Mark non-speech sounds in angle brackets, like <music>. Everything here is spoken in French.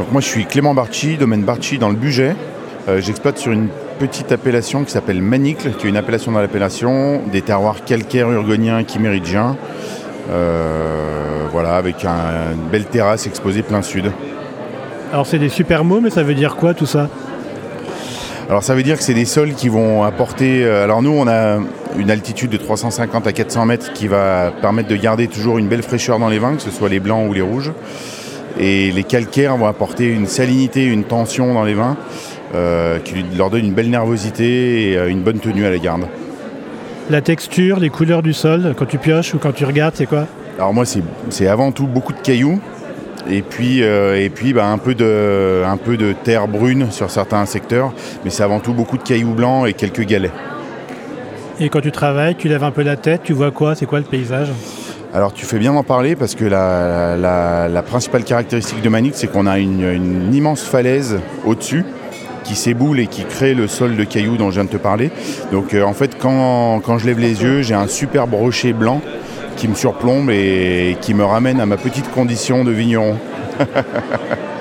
Donc moi je suis Clément Barchi, domaine Barchi dans le Bugey. Euh, j'exploite sur une petite appellation qui s'appelle Manicle, qui est une appellation dans l'appellation, des terroirs calcaires urgoniens chiméridgiens. Euh, voilà, avec une belle terrasse exposée plein sud. Alors c'est des super mots, mais ça veut dire quoi tout ça? Alors ça veut dire que c'est des sols qui vont apporter... Euh, alors nous on a une altitude de 350 à 400 mètres qui va permettre de garder toujours une belle fraîcheur dans les vins, que ce soit les blancs ou les rouges. Et les calcaires vont apporter une salinité, une tension dans les vins euh, qui leur donne une belle nervosité et euh, une bonne tenue à la garde. La texture, les couleurs du sol, quand tu pioches ou quand tu regardes, c'est quoi? Alors moi c'est avant tout beaucoup de cailloux, et puis, euh, et puis bah, un, peu de, un peu de terre brune sur certains secteurs, mais c'est avant tout beaucoup de cailloux blancs et quelques galets. Et quand tu travailles, tu lèves un peu la tête, tu vois quoi? C'est quoi le paysage? Alors tu fais bien d'en parler parce que la, principale caractéristique de Manix, c'est qu'on a une, immense falaise au-dessus qui s'éboule et qui crée le sol de cailloux dont je viens de te parler. Donc euh, en fait quand, quand, je lève les yeux, j'ai un superbe rocher blanc qui me surplombe et qui me ramène à ma petite condition de vigneron. <laughs>